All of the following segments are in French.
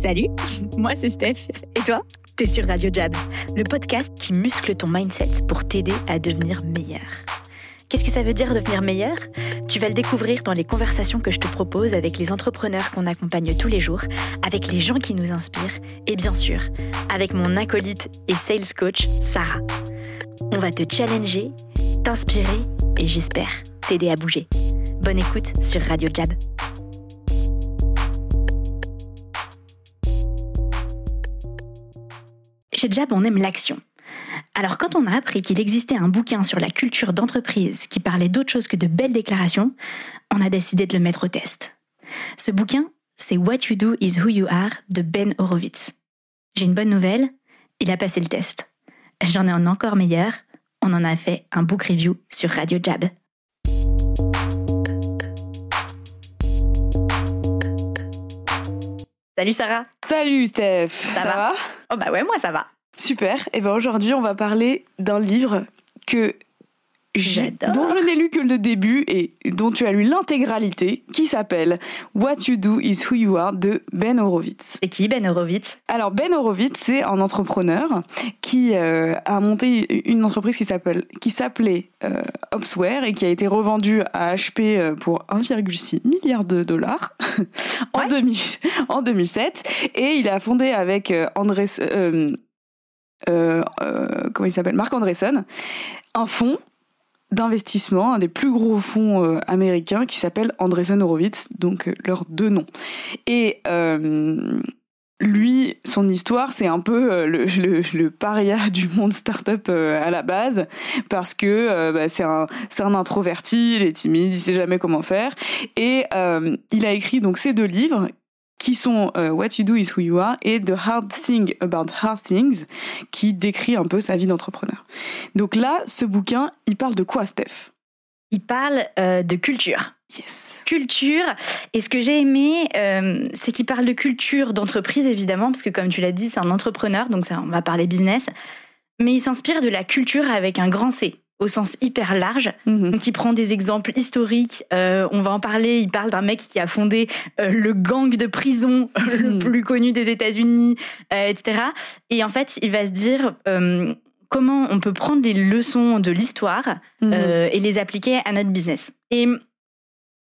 Salut, moi c'est Steph. Et toi? T'es sur Radio Jab, le podcast qui muscle ton mindset pour t'aider à devenir meilleur. Qu'est-ce que ça veut dire devenir meilleur? Tu vas le découvrir dans les conversations que je te propose avec les entrepreneurs qu'on accompagne tous les jours, avec les gens qui nous inspirent et bien sûr, avec mon acolyte et sales coach, Sarah. On va te challenger, t'inspirer et j'espère t'aider à bouger. Bonne écoute sur Radio Jab. Chez Jab, on aime l'action. Alors quand on a appris qu'il existait un bouquin sur la culture d'entreprise qui parlait d'autre chose que de belles déclarations, on a décidé de le mettre au test. Ce bouquin, c'est What You Do Is Who You Are de Ben Horowitz. J'ai une bonne nouvelle, il a passé le test. J'en ai un encore meilleur, on en a fait un book review sur Radio Jab. Salut Sarah. Salut Steph. Ça, va, Oh bah ouais, moi ça va. Super. Et ben aujourd'hui, on va parler d'un livre que J'adore. dont je n'ai lu que le début et dont tu as lu l'intégralité, qui s'appelle What You Do Is Who You Are de Ben Horowitz. C'est qui Ben Horowitz? Alors Ben Horowitz, c'est un entrepreneur qui euh, a monté une entreprise qui s'appelle qui s'appelait euh, Opsware et qui a été revendue à HP euh, pour 1,6 milliard de dollars en, Ouais. 2000 en 2007 et il a fondé avec euh, Andrés euh, euh, euh, comment il s'appelle? Marc Andreessen un fonds d'investissement, un des plus gros fonds euh, américains qui s'appelle Andreessen Horowitz, donc euh, leurs deux noms. Et euh, lui, son histoire, c'est un peu le, paria du monde startup à la base, parce que bah, c'est un, introverti, il est timide, il sait jamais comment faire. Et il a écrit donc ces deux livres qui sont euh, What You Do Is Who You Are et The Hard Thing About Hard Things, qui décrit un peu sa vie d'entrepreneur. Donc là, ce bouquin, il parle de quoi, Steph? Il parle euh, de culture. Yes. Culture. Et ce que j'ai aimé, euh, c'est qu'il parle de culture d'entreprise, évidemment, parce que comme tu l'as dit, c'est un entrepreneur, donc ça, on va parler business. Mais il s'inspire de la culture avec un grand C, au sens hyper large. Mhm. Donc il prend des exemples historiques. euh, on va en parler. Il parle d'un mec qui a fondé euh, le gang de prison le Mhm. plus connu des États-Unis, euh, etc. Et en fait, il va se dire comment on peut prendre les leçons de l'histoire Mhm. et les appliquer à notre business. Et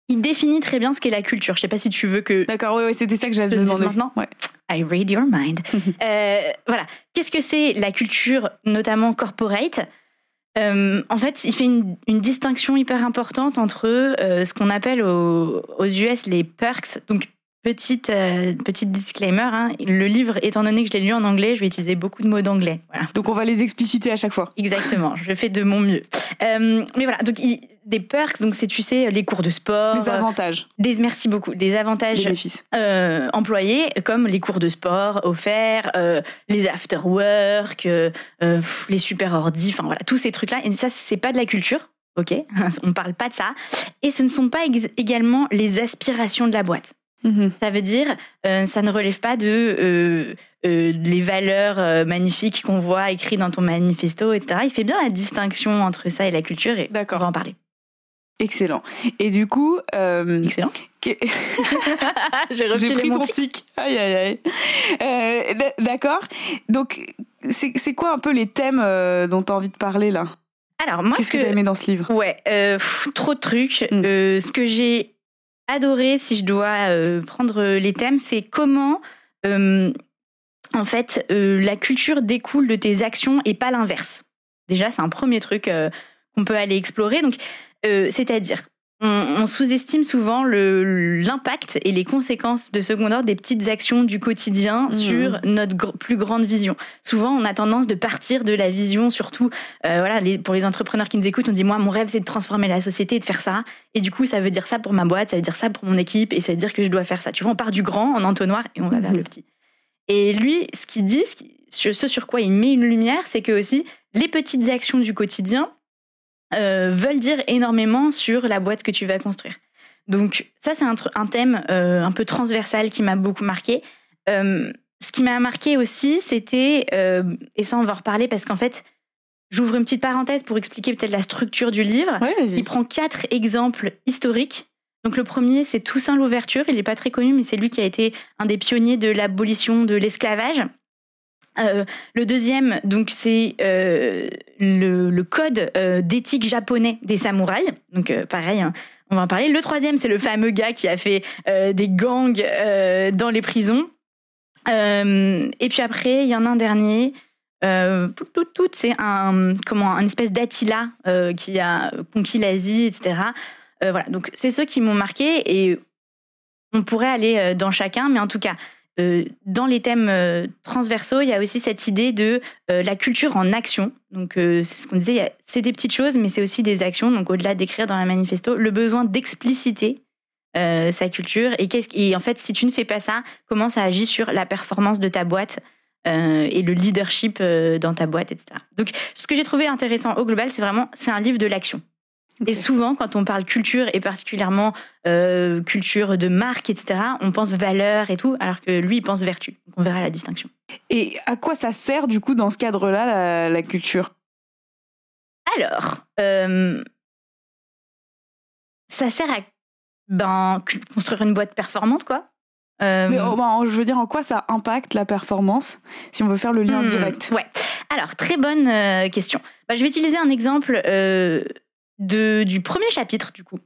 il définit très bien ce qu'est la culture. Je sais pas si tu veux que D'accord, oui, ouais, c'était ça que j'allais demander. maintenant Ouais. I read your mind. Voilà. Qu'est-ce que c'est la culture, notamment corporate? Euh, En fait, il fait une, une distinction hyper importante entre euh, ce qu'on appelle aux, aux US les perks. Donc, petite, euh, petite disclaimer, hein, le livre, étant donné que je l'ai lu en anglais, je vais utiliser beaucoup de mots d'anglais. Voilà. Donc on va les expliciter à chaque fois. Exactement, je fais de mon mieux. Euh, mais voilà, donc il- des perks, donc c'est, tu sais, les cours de sport, Les avantages, des, merci beaucoup, des avantages bénéfices. euh, employés, comme les cours de sport offerts, euh, les after-work, euh, euh, pff, les super ordi, enfin voilà, tous ces trucs-là. Et ça, c'est pas de la culture, ok On parle pas de ça. Et ce ne sont pas également les aspirations de la boîte. Mhm. Ça veut dire, euh, ça ne relève pas de euh, euh, les valeurs magnifiques qu'on voit écrites dans ton manifesto, etc. Il fait bien la distinction entre ça et la culture, et on D'accord. va en parler. Excellent. Et du coup, Excellent. J'ai j'ai pris mon ton tic. Aïe, aïe, aïe. D'accord. Donc, c'est c'est quoi un peu les thèmes dont tu as envie de parler là? Alors, moi, Qu'est-ce ce que que, tu as aimé dans ce livre? Ouais, pff, trop de trucs. Mm. Ce que j'ai adoré, si je dois euh, prendre les thèmes, c'est comment, euh, en fait, euh, la culture découle de tes actions et pas l'inverse. Déjà, c'est un premier truc euh, qu'on peut aller explorer. Donc, euh, c'est-à-dire, on, on sous-estime souvent le- l'impact et les conséquences de second ordre des petites actions du quotidien Mhm. sur notre gr- plus grande vision. Souvent, on a tendance de partir de la vision, surtout euh, voilà, les- pour les entrepreneurs qui nous écoutent, on dit moi, mon rêve, c'est de transformer la société et de faire ça. Et du coup, ça veut dire ça pour ma boîte, ça veut dire ça pour mon équipe, et ça veut dire que je dois faire ça. Tu vois, on part du grand en entonnoir et on va vers Mhm. le petit. Et lui, ce qu'il dit, ce sur quoi il met une lumière, c'est que aussi les petites actions du quotidien euh, veulent dire énormément sur la boîte que tu vas construire. Donc ça, c'est un, thème euh, un peu transversal qui m'a beaucoup marqué. Euh, ce qui m'a marqué aussi, c'était, et ça on va en reparler parce qu'en fait, j'ouvre une petite parenthèse pour expliquer peut-être la structure du livre. Ouais, Il prend quatre exemples historiques. Donc le premier, c'est Toussaint Louverture. Il n'est pas très connu, mais c'est lui qui a été un des pionniers de l'abolition de l'esclavage. Euh, le deuxième, donc, c'est euh, le, code euh, d'éthique japonais des samouraïs. Donc, pareil, hein, on va en parler. Le troisième, c'est le fameux gars qui a fait des gangs dans les prisons. et puis après, il y en a un dernier. tout, tout, c'est un comment un espèce d'Attila qui a conquis l'Asie, etc. voilà, donc c'est ceux qui m'ont marqué et on pourrait aller dans chacun, mais en tout cas, euh, dans les thèmes euh, transversaux, il y a aussi cette idée de euh, la culture en action. Donc, c'est ce qu'on disait, c'est des petites choses, mais c'est aussi des actions. Donc, au-delà d'écrire dans la manifesto, le besoin d'expliciter sa culture. Et, qu'est-ce, et en fait, si tu ne fais pas ça, comment ça agit sur la performance de ta boîte et le leadership dans ta boîte, etc. Donc, ce que j'ai trouvé intéressant au global, c'est vraiment, c'est un livre de l'action. Et souvent, quand on parle culture, et particulièrement euh, culture de marque, etc., on pense valeur et tout, alors que lui, il pense vertu. Donc on verra la distinction. Et à quoi ça sert, du coup, dans ce cadre-là, la, culture? Alors, euh, ça sert à ben, construire une boîte performante, quoi. Euh, Mais ben, je veux dire, en quoi ça impacte la performance, si on veut faire le lien hmm, direct? Ouais. Alors, très bonne question. Bah, je vais utiliser un exemple de, du premier chapitre, du coup.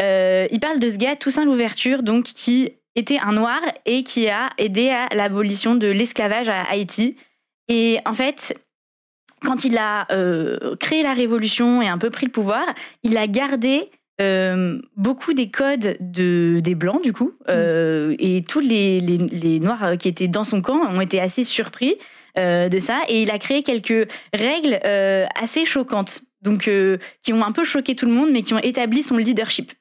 Euh, il parle de ce gars, Toussaint Louverture, donc, qui était un noir et qui a aidé à l'abolition de l'esclavage à Haïti. Et en fait, quand il a euh, créé la révolution et un peu pris le pouvoir, il a gardé euh, beaucoup des codes de, des blancs, du coup. Mm. Et tous les, les, les, noirs qui étaient dans son camp ont été assez surpris de ça. Et il a créé quelques règles assez choquantes donc euh, qui ont un peu choqué tout le monde, mais qui ont établi son leadership.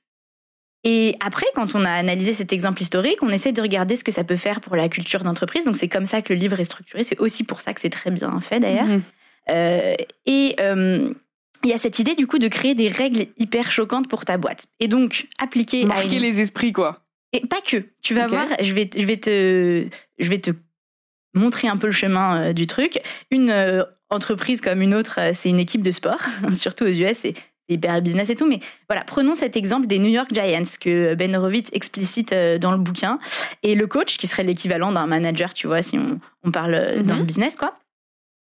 Et après, quand on a analysé cet exemple historique, on essaie de regarder ce que ça peut faire pour la culture d'entreprise. Donc c'est comme ça que le livre est structuré. C'est aussi pour ça que c'est très bien fait d'ailleurs. Mhm. Euh, et euh, il y a cette idée du coup de créer des règles hyper choquantes pour ta boîte. Et donc appliquer marquer les esprits quoi. Et pas que. Tu vas voir. Je vais, je vais te, je vais te montrer un peu le chemin du truc. Une entreprise comme une autre, euh, c'est une équipe de sport, surtout aux US, c'est hyper business et tout. Mais voilà, prenons cet exemple des New York Giants que Ben Horowitz explicite euh, dans le bouquin. Et le coach, qui serait l'équivalent d'un manager, tu vois, si on, parle euh, dans le business, quoi.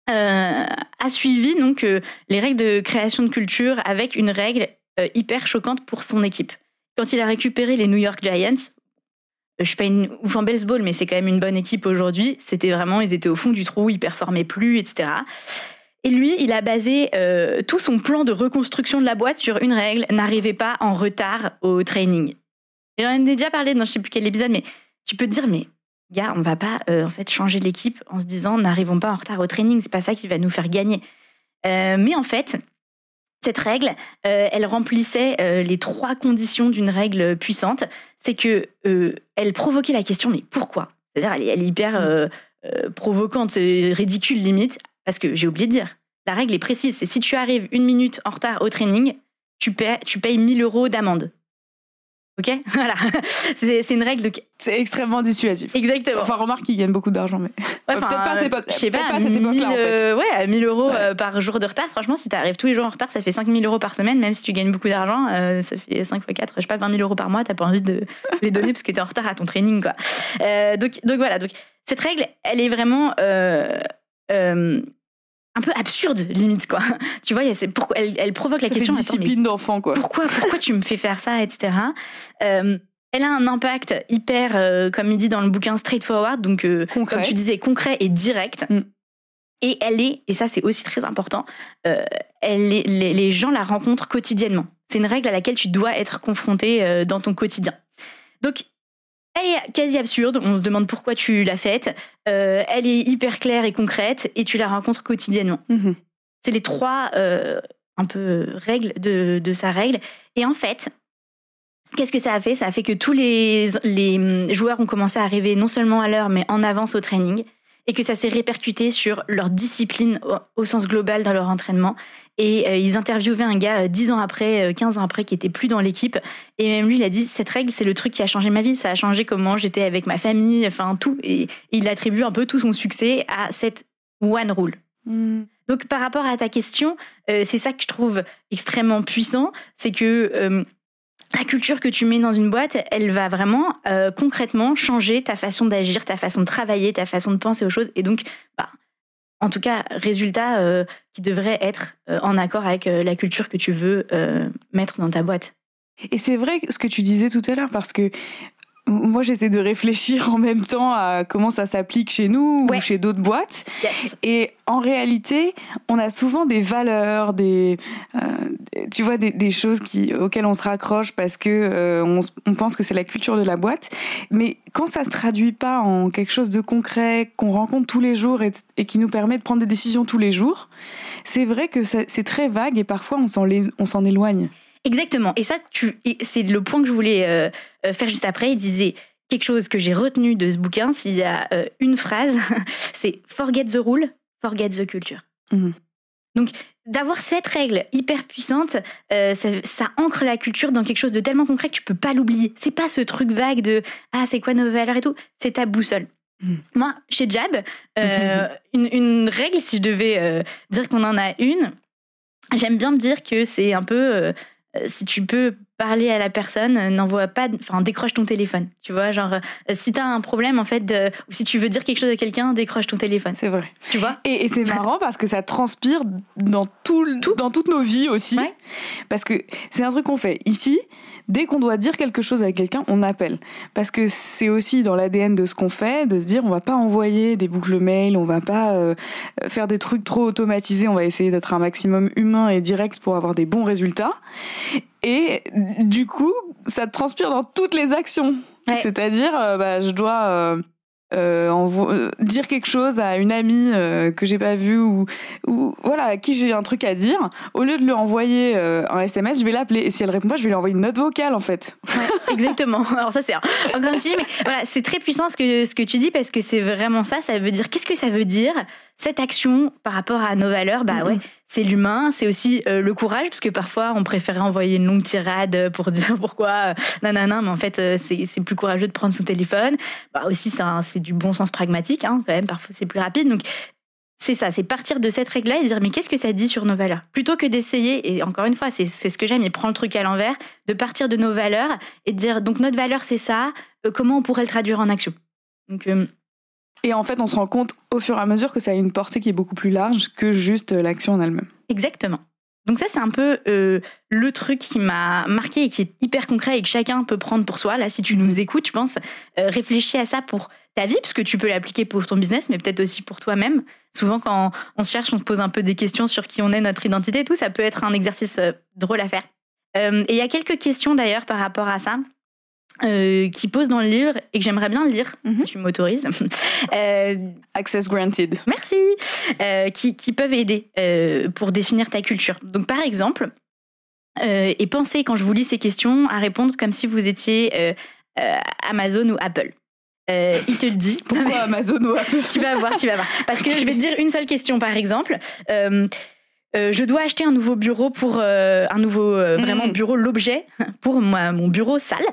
a suivi donc les règles de création de culture avec une règle hyper choquante pour son équipe. Quand il a récupéré les New York Giants, je suis pas une ouf en baseball, mais c'est quand même une bonne équipe aujourd'hui. C'était vraiment, ils étaient au fond du trou, ils performaient plus, etc. Et lui, il a basé euh, tout son plan de reconstruction de la boîte sur une règle n'arrivez pas en retard au training. J'en ai déjà parlé dans je sais plus quel épisode, mais tu peux te dire, mais gars, on va pas euh, en fait changer l'équipe en se disant n'arrivons pas en retard au training, c'est pas ça qui va nous faire gagner. Euh, mais en fait, cette règle, euh, elle remplissait euh, les trois conditions d'une règle puissante. C'est que euh, elle provoquait la question mais pourquoi? C'est-à-dire elle, est hyper mm. provocante, ridicule limite, parce que j'ai oublié de dire. La règle est précise, c'est si tu arrives une minute en retard au training, tu payes, tu payes 1000 euros d'amende. Ok, voilà. c'est une règle. De... C'est extrêmement dissuasif. Exactement. Enfin, remarque qu'ils gagnent beaucoup d'argent, mais peut-être pas, pas, je sais pas, pas cette époque-là en fait. Euh, ouais, 1000 euros euh, par jour de retard. Franchement, si tu arrives tous les jours en retard, ça fait 5000 euros par semaine. Même si tu gagnes beaucoup d'argent, euh, ça fait 5 fois 4, je sais pas, 20 000 euros par mois. T'as pas envie de les donner parce que t'es en retard à ton training, quoi. donc, donc voilà. Donc cette règle, elle est vraiment un peu absurde limite quoi. Tu vois c'est pourquoi elle, elle, provoque la question discipline d'enfant quoi. pourquoi pourquoi tu me fais faire ça etc euh, elle a un impact hyper euh, comme il dit dans le bouquin straightforward donc euh, comme tu disais concret et direct. Mm. et elle est et ça c'est aussi très important elle est, les, les, gens la rencontrent quotidiennement. C'est une règle à laquelle tu dois être confronté dans ton quotidien. Donc elle est quasi absurde, on se demande pourquoi tu l'as faite. Euh, elle est hyper claire et concrète et tu la rencontres quotidiennement. Mhm. C'est les trois euh, un peu règles de, de, sa règle. Et en fait, qu'est-ce que ça a fait? Ça a fait que tous les, les joueurs ont commencé à arriver non seulement à l'heure, mais en avance au training et que ça s'est répercuté sur leur discipline au, sens global dans leur entraînement. Et euh, ils interviewaient un gars 10 euh, ans après, 15 euh, ans après, qui était plus dans l'équipe. Et même lui, il a dit, cette règle, c'est le truc qui a changé ma vie. Ça a changé comment j'étais avec ma famille, enfin tout. Et il attribue un peu tout son succès à cette one rule. Hmm. Donc par rapport à ta question, c'est ça que je trouve extrêmement puissant, c'est que la culture que tu mets dans une boîte, elle va vraiment euh, concrètement changer ta façon d'agir, ta façon de travailler, ta façon de penser aux choses. Et donc, bah, en tout cas, résultat euh, qui devrait être euh, en accord avec la culture que tu veux mettre dans ta boîte. Et c'est vrai ce que tu disais tout à l'heure, parce que moi, j'essaie de réfléchir en même temps à comment ça s'applique chez nous ou chez d'autres boîtes. Et en réalité, on a souvent des valeurs, des, euh, tu vois, des, des, choses qui, auxquelles on se raccroche parce que euh, on, on, pense que c'est la culture de la boîte. Mais quand ça se traduit pas en quelque chose de concret, qu'on rencontre tous les jours et, et, qui nous permet de prendre des décisions tous les jours, c'est vrai que c'est très vague et parfois on s'en éloigne. Exactement. Et ça, tu, c'est le point que je voulais euh, euh, faire juste après. Il disait quelque chose que j'ai retenu de ce bouquin. S'il y a euh, une phrase, c'est forget the rule, forget the culture. Mhm. Donc, d'avoir cette règle hyper puissante, ça, ancre la culture dans quelque chose de tellement concret que tu peux pas l'oublier. C'est pas ce truc vague de ah c'est quoi nos valeurs et tout? C'est ta boussole. Mhm. Moi, chez Jab, une, une, règle, si je devais dire qu'on en a une, j'aime bien me dire que c'est un peu si tu peux parler à la personne, euh, n'envoie pas, enfin décroche ton téléphone. Tu vois, genre euh, si t'as un problème en fait, ou si tu veux dire quelque chose à quelqu'un, décroche ton téléphone. C'est vrai. Tu vois? Et, c'est marrant parce que ça transpire dans tout, dans toutes nos vies aussi. Parce que c'est un truc qu'on fait ici. Dès qu'on doit dire quelque chose à quelqu'un, on appelle. Parce que c'est aussi dans l'ADN de ce qu'on fait, de se dire on va pas envoyer des boucles mail, on va pas faire des trucs trop automatisés, on va essayer d'être un maximum humain et direct pour avoir des bons résultats. Et du coup, ça transpire dans toutes les actions. C'est-à-dire, euh, bah, je dois euh, euh, dire quelque chose à une amie que j'ai pas vue ou, ou voilà à qui j'ai un truc à dire. Au lieu de lui envoyer un SMS, je vais l'appeler. Et si elle répond pas, je vais lui envoyer une note vocale en fait. exactement. Alors ça c'est un sujet, mais voilà, c'est très puissant ce que ce que tu dis parce que c'est vraiment ça. Ça veut dire qu'est-ce que ça veut dire cette action par rapport à nos valeurs, bah ouais, c'est l'humain, c'est aussi euh, le courage, parce que parfois on préférait envoyer une longue tirade pour dire pourquoi, euh, nanana, mais en fait euh, c'est plus courageux de prendre son téléphone. Bah aussi c'est du bon sens pragmatique, hein, quand même, parfois c'est plus rapide. Donc c'est ça, c'est partir de cette règle-là et dire mais qu'est-ce que ça dit sur nos valeurs? Plutôt que d'essayer, et encore une fois, c'est ce que j'aime, et prendre le truc à l'envers, de partir de nos valeurs et de dire donc notre valeur c'est ça, comment on pourrait le traduire en action? Et en fait, on se rend compte au fur et à mesure que ça a une portée qui est beaucoup plus large que juste euh, l'action en elle-même. Exactement. Donc ça, c'est un peu euh, le truc qui m'a marqué et qui est hyper concret et que chacun peut prendre pour soi. Là, si tu nous écoutes, je pense, euh, réfléchis à ça pour ta vie, parce que tu peux l'appliquer pour ton business, mais peut-être aussi pour toi-même. Souvent, quand on se cherche, on se pose un peu des questions sur qui on est, notre identité et tout. Ça peut être un exercice drôle à faire. et il y a quelques questions d'ailleurs par rapport à ça. Euh, qui pose dans le livre et que j'aimerais bien lire, mhm. tu m'autorises. Euh, Access granted. Merci. Euh, qui, qui, peuvent aider pour définir ta culture. Donc par exemple, et pensez quand je vous lis ces questions à répondre comme si vous étiez Amazon ou Apple. il te le dit. Pourquoi Amazon ou Apple? Tu vas voir, tu vas voir. Parce que je vais te dire une seule question par exemple. Euh, je dois acheter un nouveau bureau pour euh, un nouveau euh, vraiment mhm. bureau, l'objet pour moi, mon bureau sale.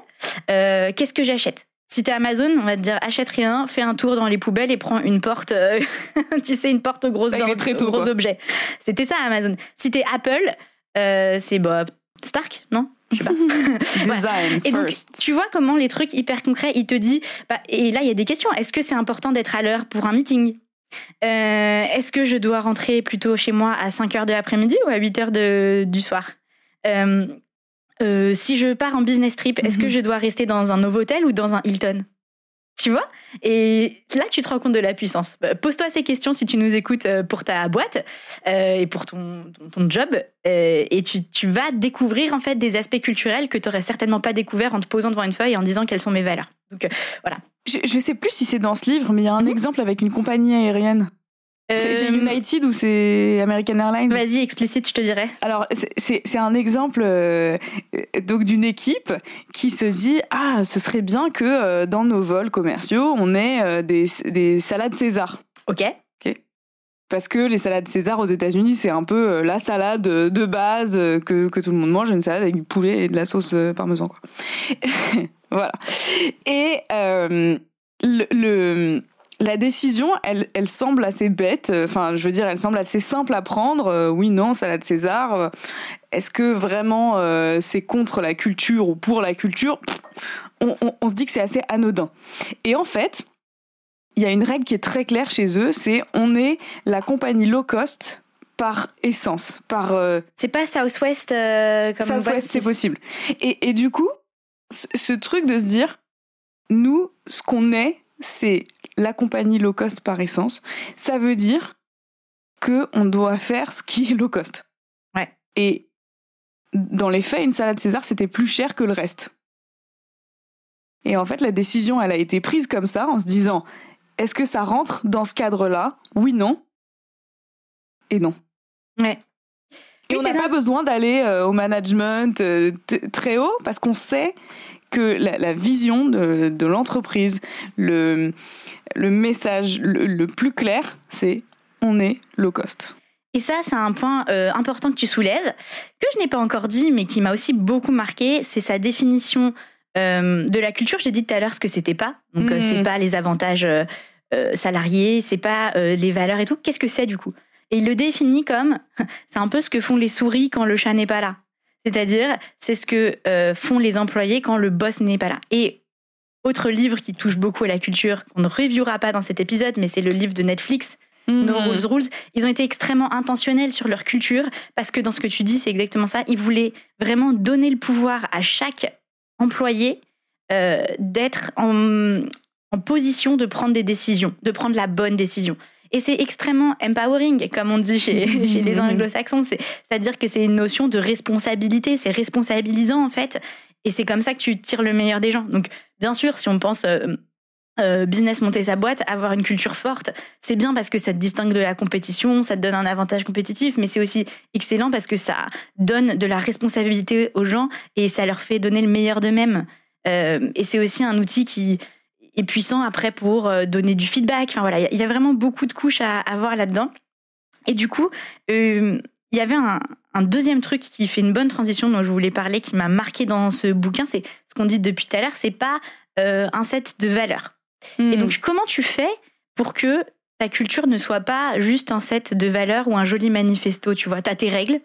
Qu'est-ce que j'achète? Si t'es Amazon, on va te dire achète rien, fais un tour dans les poubelles et prends une porte, tu sais, une porte aux gros, gros objets. C'était ça Amazon. Si t'es Apple, c'est bah, Stark, non? Je sais pas. Design Et donc, tu vois comment les trucs hyper concrets, il te dit, bah, et là, il y a des questions. Est-ce que c'est important d'être à l'heure pour un meeting? euh, est-ce que je dois rentrer plutôt chez moi à 5 heures de l'après-midi ou à 8 heures de, du soir euh, euh, Si je pars en business trip, est-ce que mhm. je dois rester dans un Novotel ou dans un Hilton? Tu vois? Et là, tu te rends compte de la puissance. Pose-toi ces questions si tu nous écoutes pour ta boîte et pour ton, ton, job. et tu, tu, vas découvrir en fait des aspects culturels que tu n'aurais certainement pas découvert en te posant devant une feuille et en disant quelles sont mes valeurs. Donc voilà, je, je sais plus si c'est dans ce livre, mais il y a un mhm. exemple avec une compagnie aérienne. C'est euh, United ou c'est American Airlines Vas-y, explicite, je te dirais. Alors, c'est un exemple euh, donc d'une équipe qui se dit ah, ce serait bien que euh, dans nos vols commerciaux, on ait des, des salades César. Ok. Ok. Parce que les salades César aux États-Unis, c'est un peu la salade de base que, que tout le monde mange, une salade avec du poulet et de la sauce parmesan, quoi. Voilà. Et euh, le, la décision, elle, elle semble assez bête. Enfin, je veux dire, elle semble assez simple à prendre. Euh, oui, non, salade César. est-ce que vraiment euh, c'est contre la culture ou pour la culture? On, on se dit que c'est assez anodin. Et en fait, il y a une règle qui est très claire chez eux, c'est on est la compagnie low cost par essence, par. Euh, c'est pas Southwest euh, comme Southwest, c'est possible. Et, et, du coup, ce, truc de se dire, nous, ce qu'on est, c'est la compagnie low cost par essence. Ça veut dire que on doit faire ce qui est low cost. Ouais. Et dans les faits, une salade César, c'était plus cher que le reste. Et en fait, la décision, elle a été prise comme ça, en se disant, est-ce que ça rentre dans ce cadre-là? Oui, non. Et non. Ouais. Et on n'a pas besoin d'aller euh, au management euh, très haut parce qu'on sait que la, vision de, l'entreprise, le, le message le, plus clair, c'est on est low cost. Et ça, c'est un point euh, important que tu soulèves, que je n'ai pas encore dit, mais qui m'a aussi beaucoup marqué, c'est sa définition de la culture. J'ai dit tout à l'heure ce que c'était pas. Donc, ce c'est mm. pas les avantages salariés, c'est pas les valeurs et tout. Qu'est-ce que c'est du coup? Et il le définit comme, c'est un peu ce que font les souris quand le chat n'est pas là. C'est-à-dire, c'est ce que euh, font les employés quand le boss n'est pas là. Et autre livre qui touche beaucoup à la culture, qu'on ne reviewera pas dans cet épisode, mais c'est le livre de Netflix, No mhm. Rules Rules. Ils ont été extrêmement intentionnels sur leur culture, parce que dans ce que tu dis, c'est exactement ça. Ils voulaient vraiment donner le pouvoir à chaque employé euh, d'être en, en position de prendre des décisions, de prendre la bonne décision. Et c'est extrêmement empowering, comme on dit chez, chez les anglo-saxons. C'est-à-dire que c'est une notion de responsabilité, c'est responsabilisant en fait. Et c'est comme ça que tu tires le meilleur des gens. Donc, bien sûr, si on pense euh, euh, business monter sa boîte, avoir une culture forte, c'est bien parce que ça te distingue de la compétition, ça te donne un avantage compétitif, mais c'est aussi excellent parce que ça donne de la responsabilité aux gens et ça leur fait donner le meilleur d'eux-mêmes. Euh, et c'est aussi un outil qui et puissant après pour euh, donner du feedback. Enfin voilà, il y a vraiment beaucoup de couches à, avoir là-dedans. Et du coup, euh, il y avait un, deuxième truc qui fait une bonne transition dont je voulais parler, qui m'a marqué dans ce bouquin, c'est ce qu'on dit depuis tout à l'heure, c'est pas euh, un set de valeurs. Et hmm. donc, comment tu fais pour que ta culture ne soit pas juste un set de valeurs ou un joli manifesto Tu vois, tu as tes règles.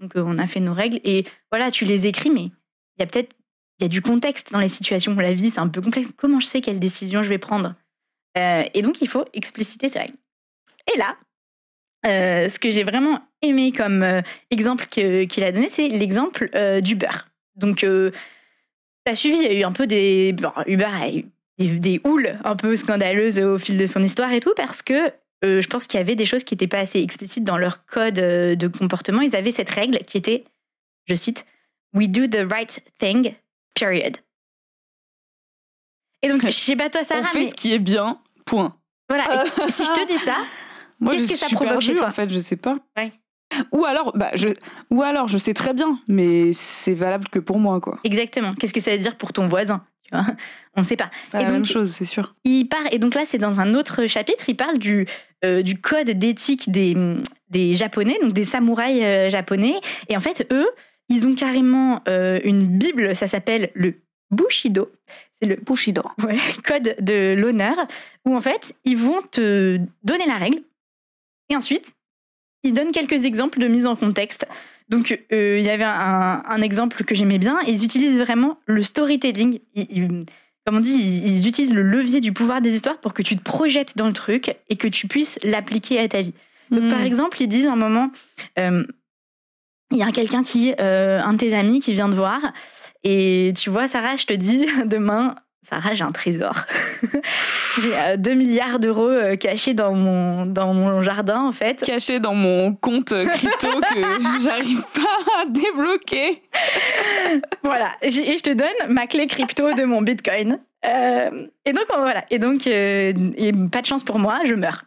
Donc, on a fait nos règles et voilà, tu les écris, mais il y a peut-être il y a du contexte dans les situations où la vie, c'est un peu complexe. Comment je sais quelle décision je vais prendre? Euh, Et donc, il faut expliciter ces règles. Et là, euh, ce que j'ai vraiment aimé comme euh, exemple qu'il a donné, c'est l'exemple du beurre. Donc, tu as suivi, il y a eu un peu des. Uber a eu des, houles un peu scandaleuses au fil de son histoire et tout, parce que je pense qu'il y avait des choses qui n'étaient pas assez explicites dans leur code de comportement. Ils avaient cette règle qui était, je cite, We do the right thing Period. Et donc, je sais pas toi, Sarah. On fait ce qui est bien, point. Voilà. si je te dis ça, qu'est-ce que ça provoque chez toi En fait, je sais pas. Ou alors, bah, je, ou alors, je sais très bien, mais c'est valable que pour moi, quoi. Exactement. Qu'est-ce que ça veut dire pour ton voisin tu vois? On ne sait pas. Bah, la même chose, c'est sûr. Il part, et donc là, c'est dans un autre chapitre, il parle du, euh, du code d'éthique des, des Japonais, donc des samouraïs euh, japonais. Et en fait, eux, ils ont carrément euh, une Bible, ça s'appelle le Bushido. C'est le Bushido. Ouais, code de l'honneur, où en fait, ils vont te donner la règle. Et ensuite, ils donnent quelques exemples de mise en contexte. Donc, euh, il y avait un, exemple que j'aimais bien. Ils utilisent vraiment le storytelling. comme on dit, ils, utilisent le levier du pouvoir des histoires pour que tu te projettes dans le truc et que tu puisses l'appliquer à ta vie. Donc, par hmm. exemple, ils disent un moment, euh, il y a quelqu'un qui, euh, un de tes amis qui vient te voir et tu vois, Sarah, je te dis, demain, Sarah, j'ai un trésor. j'ai 2 euh, milliards d'euros euh, cachés dans mon, dans mon jardin, en fait. Cachés dans mon compte crypto que j'arrive pas à débloquer. voilà. Et je te donne ma clé crypto de mon bitcoin. et donc, voilà. Et donc, et pas de chance pour moi, je meurs.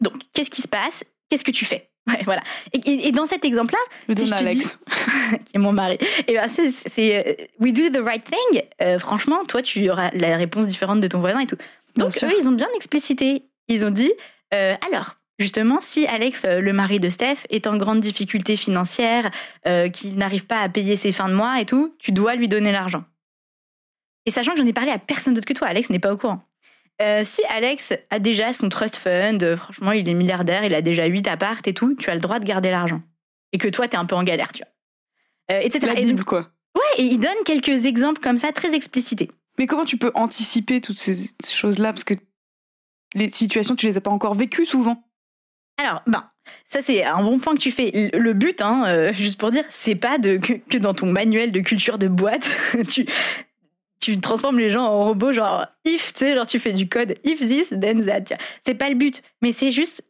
Donc, qu'est-ce qui se passe? Qu'est-ce que tu fais? Ouais, voilà. Et, dans cet exemple-là, si Alex. qui est mon mari, et ben c'est, euh, we do the right thing. Euh, franchement, toi, tu auras la réponse différente de ton voisin et tout. Donc eux, ils ont bien explicité. Ils ont dit, euh, alors, justement, si Alex, le mari de Steph, est en grande difficulté financière, qu'il n'arrive pas à payer ses fins de mois et tout, tu dois lui donner l'argent. Et sachant que j'en ai parlé à personne d'autre que toi, Alex n'est pas au courant. Euh, si Alex a déjà son trust fund, euh, franchement, il est milliardaire, il a déjà 8 appartes et tout, tu as le droit de garder l'argent. et que toi, t'es un peu en galère, tu vois. Euh, etc. La Bible, quoi. ouais, et il donne quelques exemples comme ça, très explicités. Mais comment tu peux anticiper toutes ces choses-là? Parce que les situations, tu les as pas encore vécues souvent. Alors, ben, ça c'est un bon point que tu fais. Le le but, hein, euh, juste pour dire, c'est pas de, que, que dans ton manuel de culture de boîte, tu, tu transformes les gens en robots, genre if, tu sais, genre tu fais du code if this, then that. C'est pas le but, mais c'est juste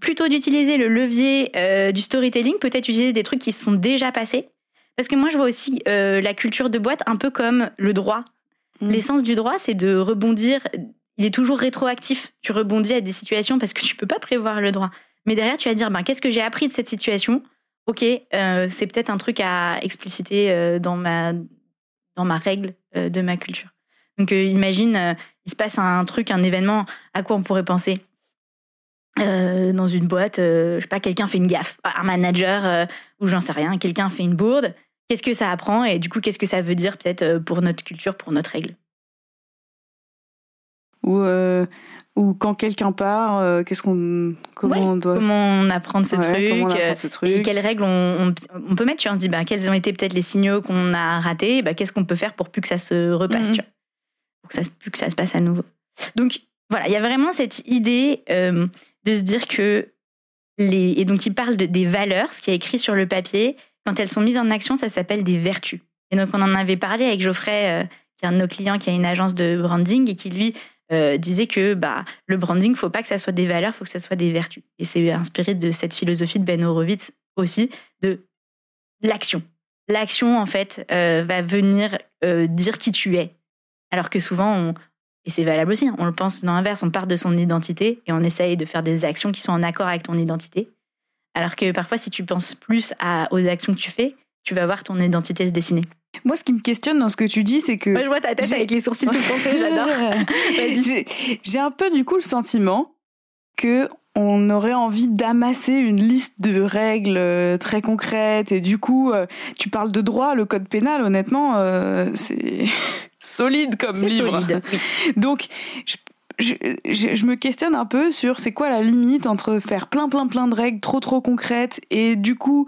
plutôt d'utiliser le levier euh, du storytelling, peut-être utiliser des trucs qui se sont déjà passés. Parce que moi, je vois aussi euh, la culture de boîte un peu comme le droit. Mm. L'essence du droit, c'est de rebondir. Il est toujours rétroactif. Tu rebondis à des situations parce que tu peux pas prévoir le droit. Mais derrière, tu vas dire, ben, qu'est-ce que j'ai appris de cette situation? Ok, euh, c'est peut-être un truc à expliciter dans ma dans ma règle euh, de ma culture. Donc, euh, imagine, euh, il se passe un truc, un événement, à quoi on pourrait penser? Dans une boîte, euh, je sais pas, quelqu'un fait une gaffe, un manager ou j'en sais rien, quelqu'un fait une bourde. Qu'est-ce que ça apprend et du coup, qu'est-ce que ça veut dire peut-être pour notre culture, pour notre règle? Ou, ou quand quelqu'un part, euh, qu'est-ce qu'on, comment Ouais, on doit, Comment on apprend de ce Ouais, truc comment on euh, apprend ce Et truc. quelles règles on, on, on peut mettre tu vois, On se dit, bah, quels ont été peut-être les signaux qu'on a ratés bah, Qu'est-ce qu'on peut faire pour plus que ça se repasse Mhm. tu vois Pour que ça, se- plus que ça se passe à nouveau. Donc, voilà, il y a vraiment cette idée euh, de se dire que les. Et donc, il parle de- des valeurs, ce qui est écrit sur le papier. Quand elles sont mises en action, ça s'appelle des vertus. Et donc, on en avait parlé avec Geoffrey, euh, qui est un de nos clients qui a une agence de branding et qui, lui, euh, disait que bah, le branding, faut pas que ça soit des valeurs, faut que ça soit des vertus. Et c'est inspiré de cette philosophie de Ben Horowitz aussi, de l'action. L'action, en fait, euh, va venir euh, dire qui tu es. Alors que souvent, on, et c'est valable aussi, hein, on le pense dans l'inverse, on part de son identité et on essaye de faire des actions qui sont en accord avec ton identité. Alors que parfois, si tu penses plus aux actions que tu fais, tu vas voir ton identité se dessiner. Moi, ce qui me questionne dans ce que tu dis, c'est que Moi, je vois ta tête avec les sourcils tout foncés, j'adore. J'ai- un peu du coup le sentiment que on aurait envie d'amasser une liste de règles euh, très concrètes et du coup euh, tu parles de droit, le code pénal honnêtement euh, c'est solide comme livre. solide. oui. Donc je, je, je- je me questionne un peu sur c'est quoi la limite entre faire plein plein plein de règles trop trop concrètes et du coup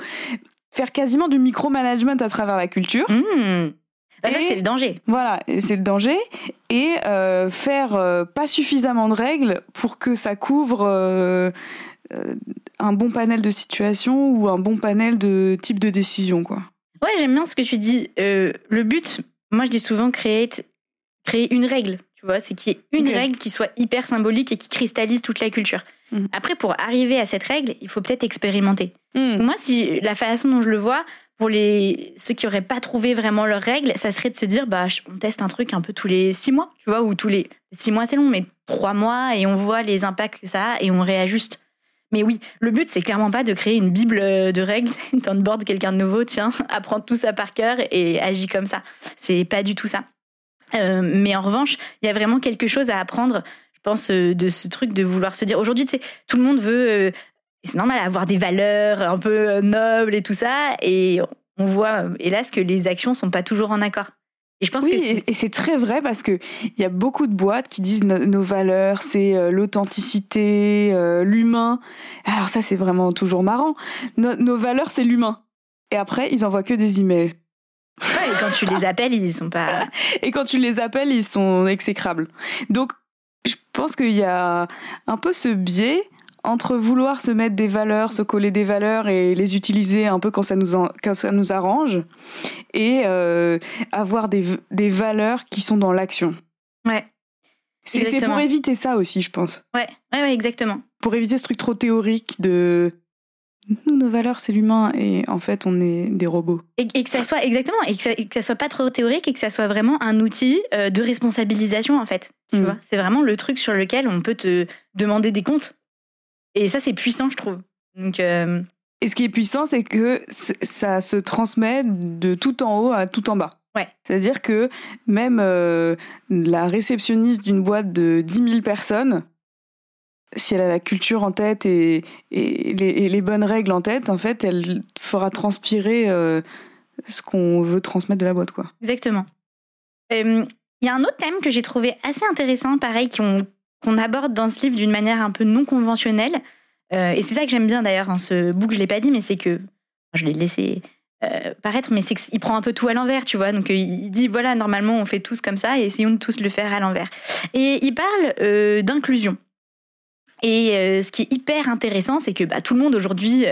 faire quasiment du micromanagement à travers la culture. Mmh. Bah, ça, c'est le danger. Voilà, c'est le danger. Et euh, faire euh, pas suffisamment de règles pour que ça couvre euh, un bon panel de situations ou un bon panel de types de décisions, quoi. Ouais, j'aime bien ce que tu dis. Le but, moi je dis souvent create, créer une règle, tu vois, c'est qu'il y ait une règle qui soit hyper symbolique et qui cristallise toute la culture. Mhm. Après, pour arriver à cette règle, il faut peut-être expérimenter. Hmm. Moi, si la façon dont je le vois, pour les ceux qui auraient pas trouvé vraiment leurs règles, ça serait de se dire, bah, on teste un truc un peu tous les six mois, tu vois, ou tous les six mois, c'est long, mais trois mois, et on voit les impacts que ça a et on réajuste. Mais oui, le but, c'est clairement pas de créer une bible de règles. T'onboardes quelqu'un de nouveau, tiens, apprends tout ça par cœur et agis comme ça. C'est pas du tout ça. Euh, mais en revanche, il y a vraiment quelque chose à apprendre, pense, euh, de ce truc de vouloir se dire. Aujourd'hui, tu sais, tout le monde veut, euh, c'est normal, avoir des valeurs un peu euh, nobles et tout ça. Et on voit, hélas, que les actions sont pas toujours en accord. Et je pense Oui, que c'est. et, c'est très vrai parce que il y a beaucoup de boîtes qui disent no- nos valeurs, c'est euh, l'authenticité, euh, l'humain. Alors ça, c'est vraiment toujours marrant. No- nos valeurs, c'est l'humain. Et après, ils envoient que des emails. Ouais, et quand tu les appelles, ils sont pas. Et quand tu les appelles, ils sont exécrables. Donc, pense qu'il y a un peu ce biais entre vouloir se mettre des valeurs, se coller des valeurs et les utiliser un peu quand ça nous, en- quand ça nous arrange, et euh, avoir des, des valeurs qui sont dans l'action. Ouais, C'est pour éviter ça aussi, je pense. ouais, ouais, ouais, exactement. Pour éviter ce truc trop théorique de nous, nos valeurs, c'est l'humain, et en fait, on est des robots. Et, et que ça soit exactement, et que ça, et que ça soit pas trop théorique et que ça soit vraiment un outil euh, de responsabilisation en fait. Tu Mm. vois, c'est vraiment le truc sur lequel on peut te demander des comptes. Et ça, c'est puissant, je trouve. Donc, euh, Et ce qui est puissant, c'est que ça se transmet de tout en haut à tout en bas. Ouais. C'est-à-dire que même euh, la réceptionniste d'une boîte de 10 000 personnes, si elle a la culture en tête et, les, bonnes règles en tête, en fait, elle fera transpirer euh, ce qu'on veut transmettre de la boîte. quoi. exactement. Euh, Il y a un autre thème que j'ai trouvé assez intéressant, pareil, qu'on aborde dans ce livre d'une manière un peu non conventionnelle. Euh, et c'est ça que j'aime bien d'ailleurs dans ce book, je l'ai pas dit, mais c'est que je l'ai laissé paraître, mais c'est qu'il prend un peu tout à l'envers, tu vois. Donc il dit voilà, normalement on fait tous comme ça et essayons de tous le faire à l'envers. Et il parle d'inclusion. Et ce qui est hyper intéressant, c'est que bah, tout le monde aujourd'hui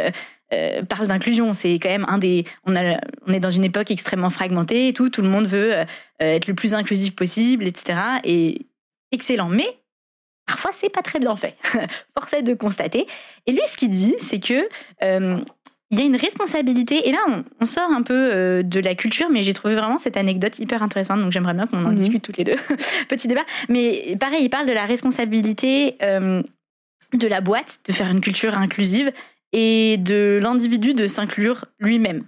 parle d'inclusion. C'est quand même un des. On, a, on est dans une époque extrêmement fragmentée et tout. Tout le monde veut être le plus inclusif possible, etc. Et excellent. Mais parfois c'est pas très bien fait. Force est de constater. Et lui, ce qu'il dit, c'est que il y a une responsabilité. Et là, on, sort un peu euh, de la culture, mais j'ai trouvé vraiment cette anecdote hyper intéressante. Donc j'aimerais bien qu'on en mhm. discute toutes les deux. Petit débat. Mais pareil, il parle de la responsabilité euh, de la boîte de faire une culture inclusive et de l'individu de s'inclure lui-même.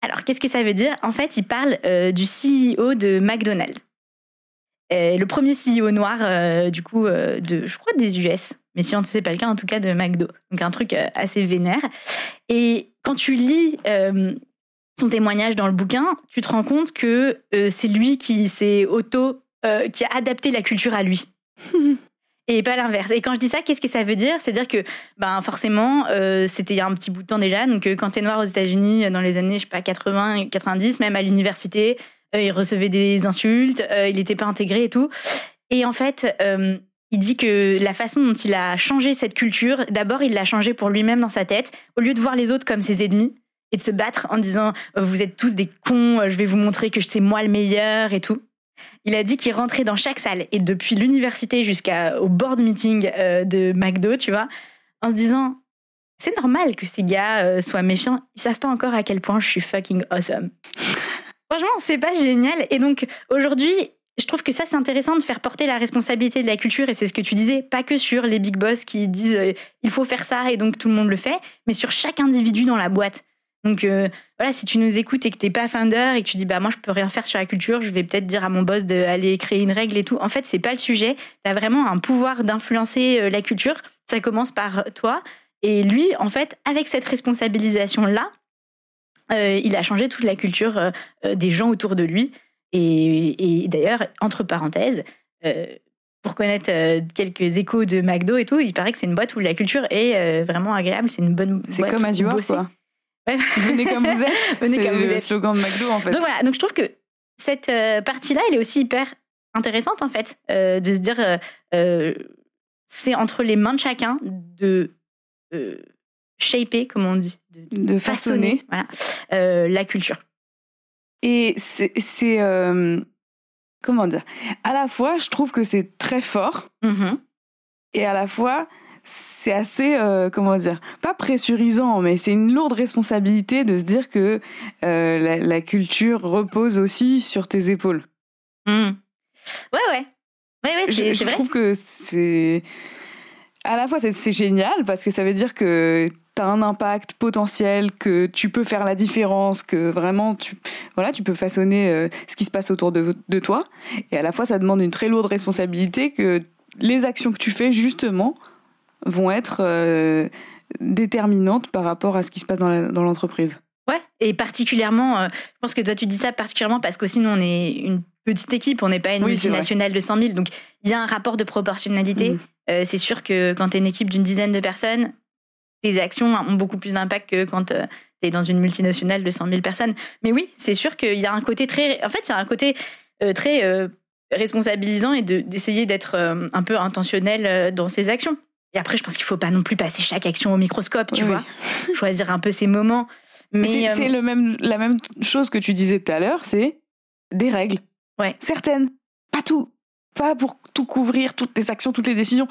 Alors, qu'est-ce que ça veut dire? En fait, il parle euh, du CEO de McDonald's. le premier CEO noir, du coup, de, je crois, des US. Mais si on ne sait pas le cas, en tout cas de McDo. Donc un truc euh, assez vénère. Et quand tu lis euh, son témoignage dans le bouquin, tu te rends compte que euh, c'est lui qui s'est auto, qui a adapté la culture à lui. Et pas l'inverse. Et quand je dis ça, qu'est-ce que ça veut dire? C'est dire que, ben forcément, c'était il y a un petit bout de temps déjà. Donc, quand t'es noir aux États-Unis, dans les années, je sais pas, 80, 90, même à l'université, il recevait des insultes, il n'était pas intégré et tout. Et en fait, il dit que la façon dont il a changé cette culture, d'abord il l'a changé pour lui-même dans sa tête, au lieu de voir les autres comme ses ennemis et de se battre en disant euh, vous êtes tous des cons, euh, je vais vous montrer que c'est moi le meilleur et tout. Il a dit qu'il rentrait dans chaque salle et depuis l'université jusqu'au board meeting euh, de McDo, tu vois, en se disant c'est normal que ces gars soient méfiants, ils savent pas encore à quel point je suis fucking awesome. Franchement, c'est pas génial. Et donc aujourd'hui, je trouve que ça, c'est intéressant de faire porter la responsabilité de la culture, et c'est ce que tu disais, pas que sur les big boss qui disent euh, il faut faire ça et donc tout le monde le fait, mais sur chaque individu dans la boîte. Donc euh, voilà, si tu nous écoutes et que t'es pas founder et que tu dis bah moi je peux rien faire sur la culture, je vais peut-être dire à mon boss d'aller créer une règle et tout. En fait, c'est pas le sujet. T'as vraiment un pouvoir d'influencer euh, la culture. Ça commence par toi. Et lui, en fait, avec cette responsabilisation là, il a changé toute la culture des gens autour de lui. Et, d'ailleurs, entre parenthèses, euh, pour connaître euh, quelques échos de McDo et tout, il paraît que c'est une boîte où la culture est euh, vraiment agréable. C'est une bonne C'est comme quoi. Venez comme vous êtes. c'est le slogan de McDo, en fait. Donc voilà, donc je trouve que cette partie-là, elle est aussi hyper intéressante, en fait, de se dire, c'est entre les mains de chacun de shaper, comme on dit, de, façonner, voilà, la culture. Et c'est. Euh, comment dire? À la fois, je trouve que c'est très fort. Mm-hmm. Et à la fois, c'est assez, euh, comment dire, pas pressurisant, mais c'est une lourde responsabilité de se dire que euh, la, culture repose aussi sur tes épaules. Mm. Ouais, ouais. Ouais, ouais, c'est Je, je trouve que c'est. À la fois, c'est génial parce que ça veut dire que tu as un impact potentiel, que tu peux faire la différence, que vraiment tu, voilà, tu peux façonner euh, ce qui se passe autour de, de, toi. Et à la fois, ça demande une très lourde responsabilité que les actions que tu fais, justement, vont être euh, déterminantes par rapport à ce qui se passe dans l'entreprise. ouais, et particulièrement, euh, je pense que toi tu dis ça particulièrement parce qu'aussi nous on est une petite équipe, on n'est pas une multinationale de 100 000, donc il y a un rapport de proportionnalité. Mmh. c'est sûr que quand tu es une équipe d'une dizaine de personnes, tes actions ont beaucoup plus d'impact que quand euh, tu es dans une multinationale de 100 000 personnes. Mais oui, c'est sûr qu'il y a un côté très. En fait, il y a un côté euh, très euh, responsabilisant et d'essayer d'être un peu intentionnel dans ses actions. Et après, je pense qu'il faut pas non plus passer chaque action au microscope, tu vois. Choisir un peu ses moments. Mais c'est le même, la même chose que tu disais tout à l'heure, c'est des règles. Ouais. Certaines. Pas tout. Pas pour tout couvrir, toutes les actions, toutes les décisions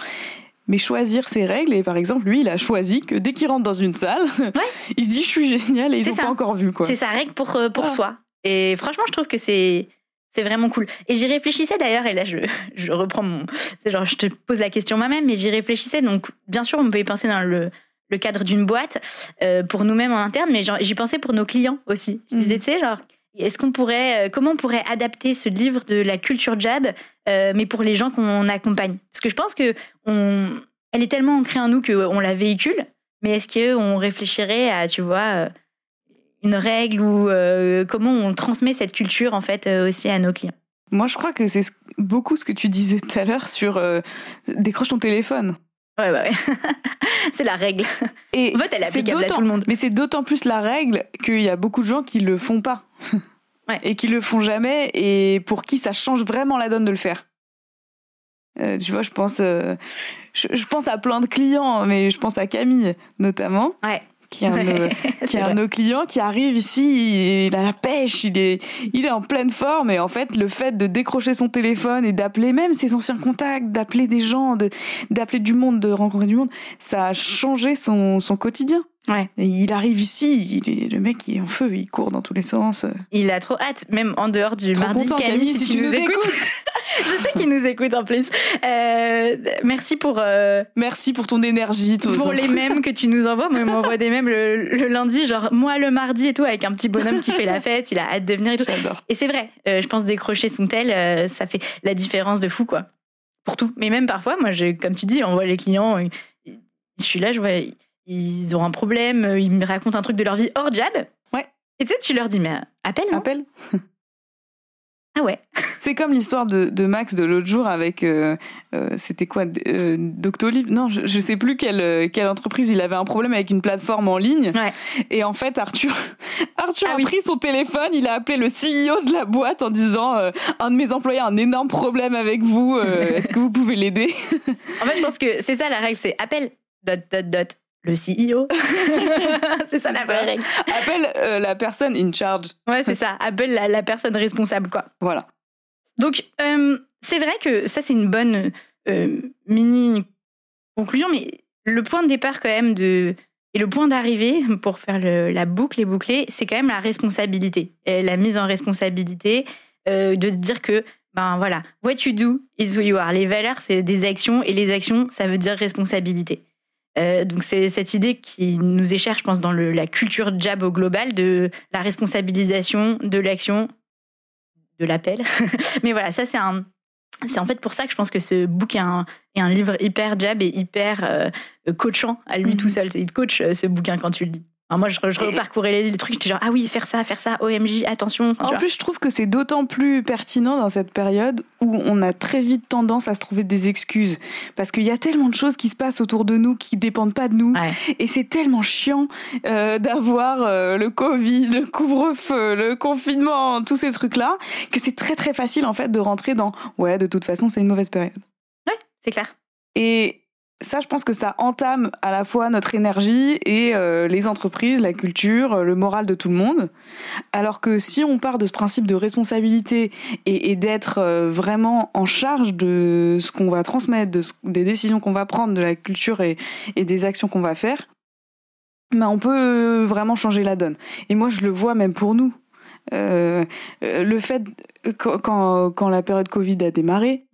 mais choisir ses règles. Et par exemple, lui, il a choisi que dès qu'il rentre dans une salle, il se dit je suis génial et ils n'ont pas encore vu. C'est sa règle pour, euh, pour soi. Et franchement, je trouve que c'est. C'est vraiment cool. Et j'y réfléchissais d'ailleurs, et là je, je reprends mon. C'est genre, je te pose la question moi-même, mais j'y réfléchissais. Donc, bien sûr, on peut y penser dans le, le cadre d'une boîte, euh, pour nous-mêmes en interne, mais j'y pensais pour nos clients aussi. Je disais, mhm. tu sais, genre, est-ce qu'on pourrait, euh, comment on pourrait adapter ce livre de la culture jab, euh, mais pour les gens qu'on accompagne? Parce que je pense que on, elle est tellement ancrée en nous qu'on la véhicule, mais est-ce qu'on réfléchirait à, tu vois, une règle ou comment on transmet cette culture en fait aussi à nos clients Moi, je crois que c'est beaucoup ce que tu disais tout à l'heure sur décroche ton téléphone. Ouais, ouais, ouais. c'est la règle. Et En fait, elle est c'est applicable à d'autant- tout le monde. Mais c'est d'autant plus la règle qu'il y a beaucoup de gens qui le font pas. Ouais. Et qui le font jamais et pour qui ça change vraiment la donne de le faire. Euh, tu vois, je pense, euh, je, je pense à plein de clients, mais je pense à Camille notamment, Ouais. Qui est un, de nos- qui est un de nos clients qui arrive ici, il a la pêche, il est, il est en pleine forme et en fait le fait de décrocher son téléphone et d'appeler même ses anciens contacts, d'appeler des gens, de, d'appeler du monde, de rencontrer du monde, ça a changé son, son quotidien. Ouais. Et il arrive ici, il est, le mec il est en feu, il court dans tous les sens. Il a trop hâte, même en dehors du Trop mardi. content, Camille, si, tu nous écoutes. Je sais qu'il nous écoute en plus. Euh, merci pour, euh, Merci pour ton énergie. ton- pour ton- les mèmes que tu nous envoies. Moi, il m'envoie des mèmes le, le lundi, genre moi le mardi et tout, avec un petit bonhomme qui fait la fête, il a hâte de venir et tout. J'adore. Et c'est vrai, euh, je pense décrocher son tel, ça fait la différence de fou, quoi. Pour tout. Mais même parfois, moi, je, comme tu dis, on voit les clients, je suis là, je vois, ils ont un problème, euh, ils me racontent un truc de leur vie hors jab. Ouais. Et tu sais, tu leur dis, mais appelle, non Appelle. Ah ouais. C'est comme l'histoire de, de Max de l'autre jour avec euh, euh, c'était quoi euh, Doctolib? Non, je, je sais plus quelle quelle entreprise. Il avait un problème avec une plateforme en ligne. Ouais. Et en fait, Arthur Arthur Ah a oui. pris son téléphone. Il a appelé le CEO de la boîte en disant un de mes employés a un énorme problème avec vous. Est-ce que vous pouvez l'aider? En fait, je pense que c'est ça la règle, c'est appelle dot dot dot le CEO. c'est ça la vraie règle. Appelle euh, la personne in charge. Ouais, c'est ça. Appelle la, la personne responsable, quoi. Voilà. Donc, euh, c'est vrai que ça, c'est une bonne euh, mini conclusion, mais le point de départ, quand même, de, et le point d'arrivée, pour faire le- la boucle et boucler, c'est quand même la responsabilité. Et la mise en responsabilité, de dire que, ben voilà, what you do is who you are. Les valeurs, c'est des actions, et les actions, ça veut dire responsabilité. Euh, donc c'est cette idée qui nous est chère, je pense, dans le- la culture jab au global, de la responsabilisation de l'action, de l'appel. Mais voilà, ça c'est un, c'est en fait pour ça que je pense que ce book est un, est un livre hyper jab et hyper euh, coachant à lui Mhm. tout seul. Il te coach euh, ce bouquin quand tu le lis. Alors moi, je, je reparcourais les, les trucs, j'étais genre ah oui, faire ça, faire ça, OMJ, attention. En vois. plus, je trouve que c'est d'autant plus pertinent dans cette période où on a très vite tendance à se trouver des excuses. Parce qu'il y a tellement de choses qui se passent autour de nous qui dépendent pas de nous. Ouais. Et c'est tellement chiant euh, d'avoir euh, le Covid, le couvre-feu, le confinement, tous ces trucs-là, que c'est très très facile en fait de rentrer dans ouais, de toute façon, c'est une mauvaise période. c'est clair. Et ça, je pense que ça entame à la fois notre énergie et euh, les entreprises, la culture, euh, le moral de tout le monde. Alors que si on part de ce principe de responsabilité et, d'être euh, vraiment en charge de ce qu'on va transmettre, de des décisions qu'on va prendre, de la culture et, des actions qu'on va faire, ben on peut vraiment changer la donne. Et moi, je le vois même pour nous. Le fait, quand, la période Covid a démarré.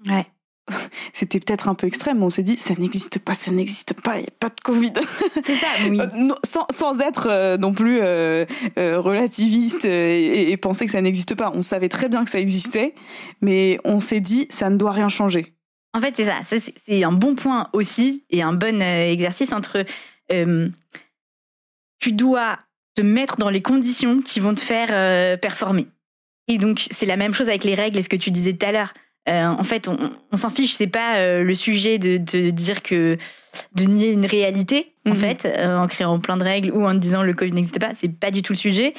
c'était peut-être un peu extrême, mais on s'est dit, ça n'existe pas, ça n'existe pas, il n'y a pas de Covid. C'est ça, oui. Euh, non, sans, sans être euh, non plus euh, euh, relativiste et, et penser que ça n'existe pas. On savait très bien que ça existait, mais on s'est dit, ça ne doit rien changer. En fait, c'est ça. C'est un bon point aussi et un bon exercice entre. tu dois te mettre dans les conditions qui vont te faire performer. Et donc, c'est la même chose avec les règles et ce que tu disais tout à l'heure. Euh, en fait, on, on s'en fiche. C'est pas euh, le sujet de, de dire que de nier une réalité, en Mhm. fait, euh, en créant plein de règles ou en disant le Covid n'existe pas. C'est pas du tout le sujet.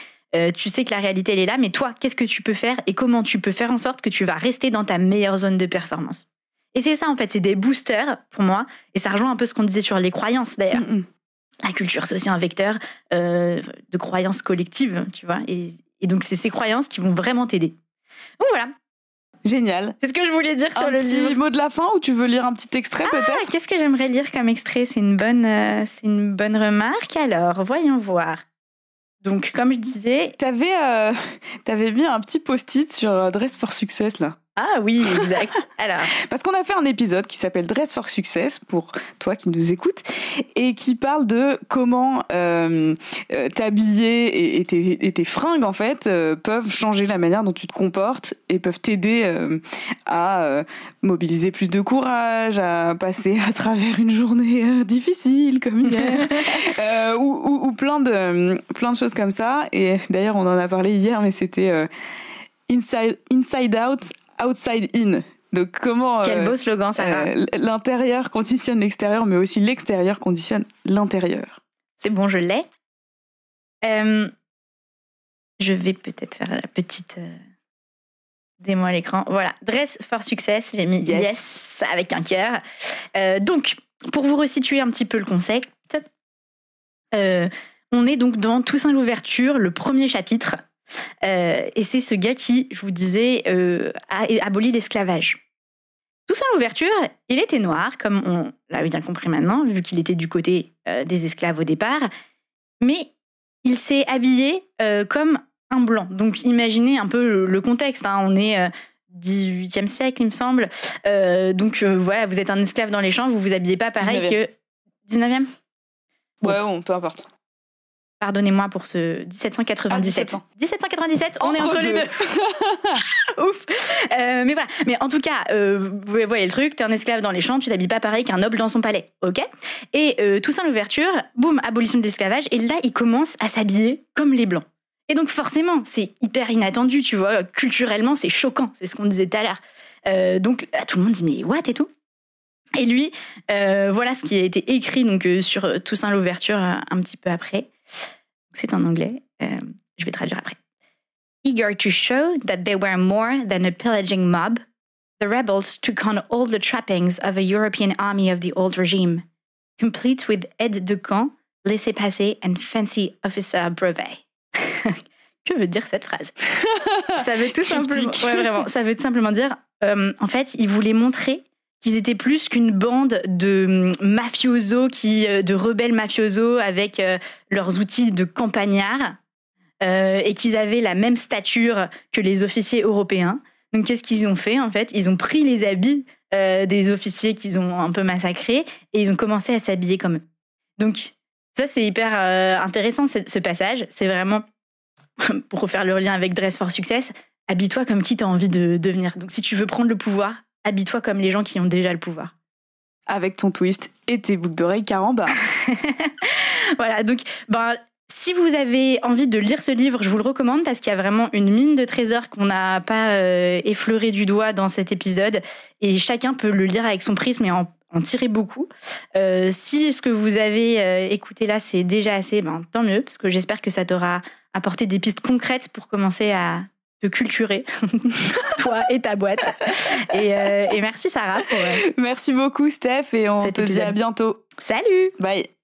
Tu sais que la réalité elle est là, mais toi, qu'est-ce que tu peux faire et comment tu peux faire en sorte que tu vas rester dans ta meilleure zone de performance? Et c'est ça en fait, c'est des boosters pour moi. Et ça rejoint un peu ce qu'on disait sur les croyances d'ailleurs. Mm. La culture, c'est aussi un vecteur de croyances collectives, tu vois. Et, et donc c'est ces croyances qui vont vraiment t'aider. Donc voilà, Génial. c'est ce que je voulais dire sur un le petit livre. mot de la fin ou tu veux lire un petit extrait Ah, peut-être? Qu'est-ce que j'aimerais lire comme extrait? C'est une bonne, euh, c'est une bonne remarque. Alors, voyons voir. Donc, comme je disais, T'avais euh, mis un petit post-it sur euh, Dress for Success là. Ah oui, exact. Alors, Parce qu'on a fait un épisode qui s'appelle Dress for Success pour toi qui nous écoutes et qui parle de comment euh, euh, t'habiller et, et tes, et tes fringues en fait euh, peuvent changer la manière dont tu te comportes et peuvent t'aider euh, à mobiliser plus de courage, à passer à travers une journée difficile comme hier ou, ou, ou plein de plein de choses comme ça. Et d'ailleurs on en a parlé hier mais c'était inside inside out outside in. Donc comment Quel euh, beau slogan, ça. euh, l'intérieur conditionne l'extérieur, mais aussi l'extérieur conditionne l'intérieur. C'est bon, je l'ai. Euh, je vais peut-être faire la petite euh, démo à l'écran. Voilà, Dress for Success, j'ai mis yes, Yes. avec un cœur. Euh, donc, pour vous resituer un petit peu le concept, on est donc dans Toussaint l'ouverture, le premier chapitre. Euh, et c'est ce gars qui, je vous disais, euh, a aboli l'esclavage. Toussaint l'ouverture, il était noir, comme on l'a bien compris maintenant, vu qu'il était du côté euh, des esclaves au départ, mais il s'est habillé comme un blanc. Donc imaginez un peu le, le contexte. hein. On est euh, 18e siècle, il me semble. Donc voilà, vous êtes un esclave dans les champs, vous vous habillez pas pareil 19e. que 19e. Bon. Ouais, peu importe. Pardonnez-moi pour ce 1797. Ah, 1797, on est Entre entre les deux. deux. Ouf. Euh, mais voilà. Mais en tout cas, euh, vous voyez le truc, t'es un esclave dans les champs, tu t'habilles pas pareil qu'un noble dans son palais, ok? Et euh, Toussaint l'ouverture, boum, abolition de l'esclavage, et là, il commence à s'habiller comme les blancs. Et donc forcément, c'est hyper inattendu, tu vois. Culturellement, c'est choquant, c'est ce qu'on disait tout à l'heure. Euh, donc là, tout le monde dit mais what et tout? Et lui, voilà ce qui a été écrit donc sur Toussaint l'ouverture un petit peu après. C'est en anglais. euh, je vais traduire après. Eager to show that they were more than a pillaging mob, the rebels took on all the trappings of a European army of the old regime, complete with aide de camp, laissez-passer and fancy officer brevet. que veut dire cette phrase? Ça veut tout simplement, ouais, vraiment, ça veut tout simplement dire, euh, en fait, ils voulaient montrer qu'ils étaient plus qu'une bande de hum, mafiosos, qui, euh, de rebelles mafiosos avec euh, leurs outils de campagnards euh, et qu'ils avaient la même stature que les officiers européens. Donc, qu'est-ce qu'ils ont fait en fait? Ils ont pris les habits des officiers qu'ils ont un peu massacrés et ils ont commencé à s'habiller comme eux. Donc, ça, c'est hyper intéressant ce passage. C'est vraiment, pour refaire le lien avec Dress for Success, habille-toi comme qui tu as envie de devenir. Donc, si tu veux prendre le pouvoir, habille-toi comme les gens qui ont déjà le pouvoir. Avec ton twist et tes boucles d'oreilles carambar. voilà, donc ben, si vous avez envie de lire ce livre, je vous le recommande parce qu'il y a vraiment une mine de trésors qu'on n'a pas euh, effleuré du doigt dans cet épisode et chacun peut le lire avec son prisme et en, en tirer beaucoup. Euh, si ce que vous avez euh, écouté là, c'est déjà assez, ben, tant mieux parce que j'espère que ça t'aura apporté des pistes concrètes pour commencer à te culturer, toi et ta boîte. Et, euh, et merci Sarah pour euh, Merci beaucoup, Steph, et on Cet te dit à bientôt. Salut Bye.